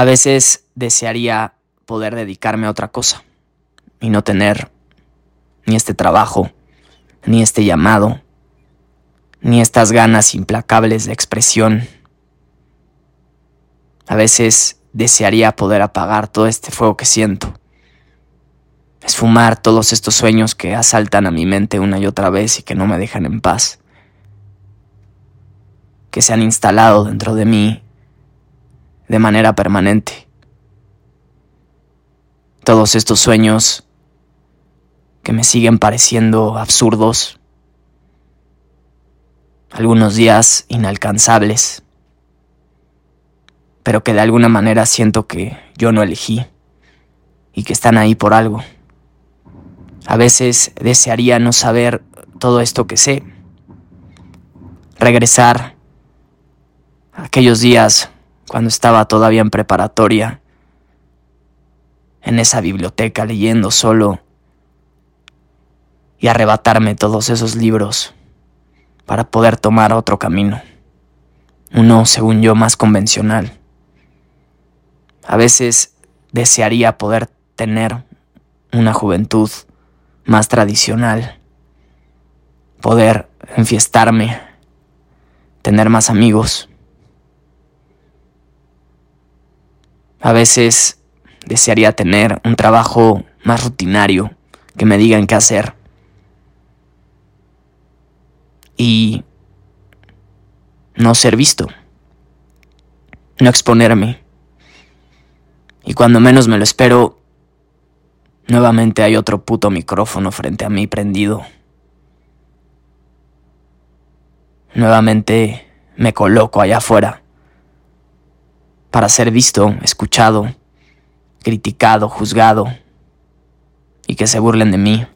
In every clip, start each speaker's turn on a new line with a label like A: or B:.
A: A veces desearía poder dedicarme a otra cosa y no tener ni este trabajo, ni este llamado, ni estas ganas implacables de expresión. A veces desearía poder apagar todo este fuego que siento, esfumar todos estos sueños que asaltan a mi mente una y otra vez y que no me dejan en paz, que se han instalado dentro de mí de manera permanente. Todos estos sueños que me siguen pareciendo absurdos, algunos días inalcanzables, pero que de alguna manera siento que yo no elegí y que están ahí por algo. A veces desearía no saber todo esto que sé, regresar a aquellos días cuando estaba todavía en preparatoria, en esa biblioteca leyendo solo y arrebatarme todos esos libros para poder tomar otro camino, uno, según yo, más convencional. A veces desearía poder tener una juventud más tradicional, poder enfiestarme, tener más amigos, A veces desearía tener un trabajo más rutinario, que me digan qué hacer. Y no ser visto, no exponerme. Y cuando menos me lo espero, nuevamente hay otro puto micrófono frente a mí prendido. Nuevamente me coloco allá afuera para ser visto, escuchado, criticado, juzgado y que se burlen de mí.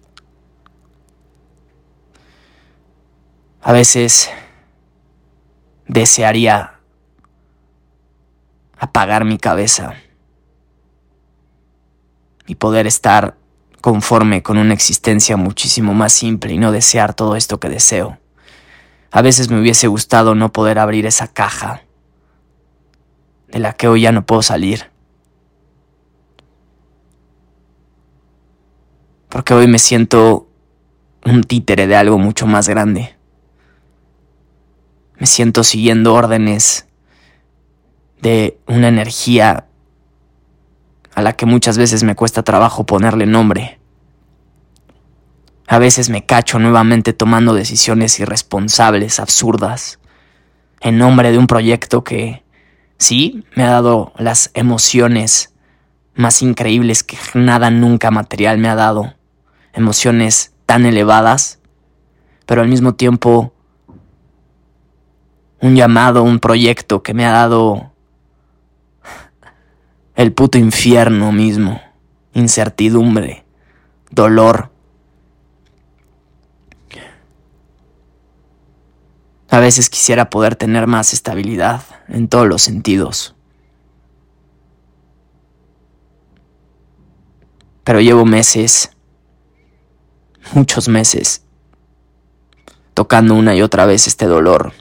A: A veces desearía apagar mi cabeza y poder estar conforme con una existencia muchísimo más simple y no desear todo esto que deseo. A veces me hubiese gustado no poder abrir esa caja de la que hoy ya no puedo salir. Porque hoy me siento un títere de algo mucho más grande. Me siento siguiendo órdenes de una energía a la que muchas veces me cuesta trabajo ponerle nombre. A veces me cacho nuevamente tomando decisiones irresponsables, absurdas, en nombre de un proyecto que Sí, me ha dado las emociones más increíbles que nada nunca material me ha dado. Emociones tan elevadas, pero al mismo tiempo un llamado, un proyecto que me ha dado el puto infierno mismo, incertidumbre, dolor, A veces quisiera poder tener más estabilidad en todos los sentidos. Pero llevo meses, muchos meses, tocando una y otra vez este dolor,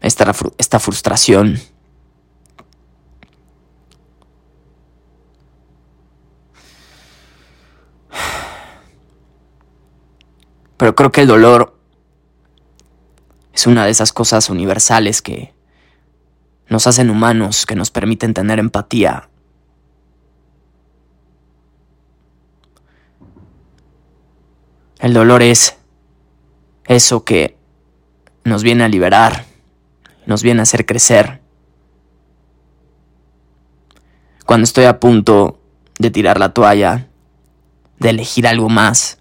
A: esta, esta frustración. Pero creo que el dolor es una de esas cosas universales que nos hacen humanos, que nos permiten tener empatía. El dolor es eso que nos viene a liberar, nos viene a hacer crecer. Cuando estoy a punto de tirar la toalla, de elegir algo más,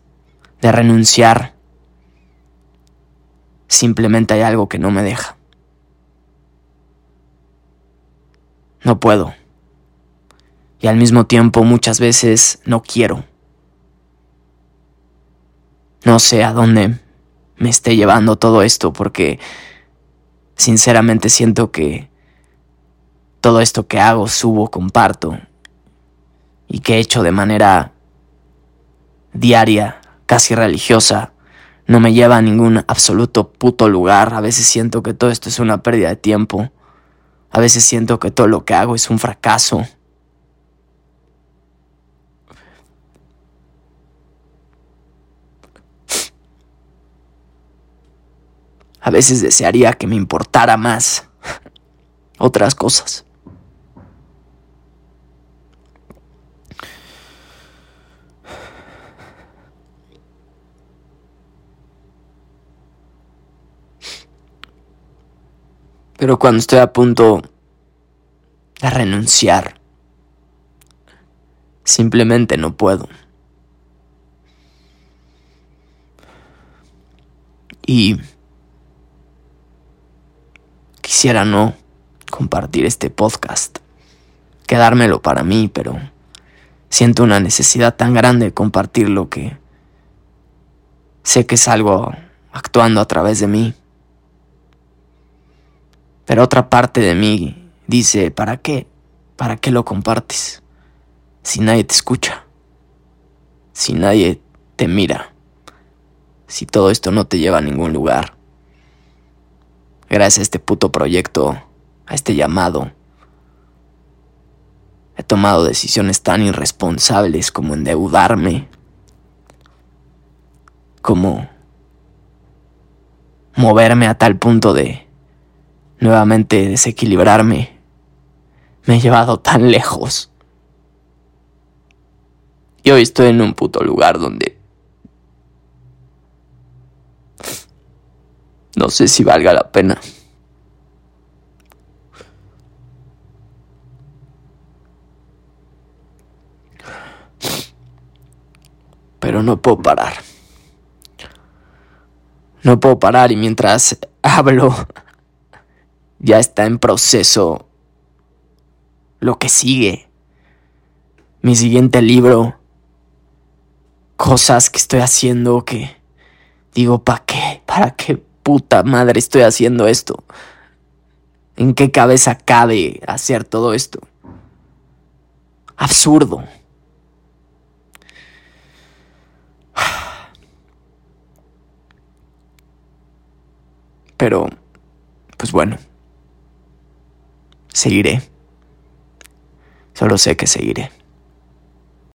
A: de renunciar, Simplemente hay algo que no me deja. No puedo. Y al mismo tiempo muchas veces no quiero. No sé a dónde me esté llevando todo esto porque sinceramente siento que todo esto que hago, subo, comparto y que he hecho de manera diaria, casi religiosa, no me lleva a ningún absoluto puto lugar. A veces siento que todo esto es una pérdida de tiempo, A veces siento que todo lo que hago es un fracaso. A veces desearía que me importara más otras cosas. Pero cuando estoy a punto de renunciar, simplemente no puedo. Y quisiera no compartir este podcast, quedármelo para mí, pero siento una necesidad tan grande de compartirlo que sé que es algo actuando a través de mí. Pero otra parte de mí dice, ¿para qué? ¿Para qué lo compartes? Si nadie te escucha, si nadie te mira, si todo esto no te lleva a ningún lugar. Gracias a este puto proyecto, a este llamado, he tomado decisiones tan irresponsables como endeudarme, como moverme a tal punto de nuevamente desequilibrarme. Me he llevado tan lejos. Y hoy estoy en un puto lugar donde... No sé si valga la pena. Pero no puedo parar. No puedo parar y mientras hablo ya está en proceso lo que sigue. Mi siguiente libro. Cosas que estoy haciendo que digo, ¿para qué? ¿Para qué puta madre estoy haciendo esto? ¿En qué cabeza cabe hacer todo esto? Absurdo. Pero, pues bueno. Seguiré. Solo sé que seguiré.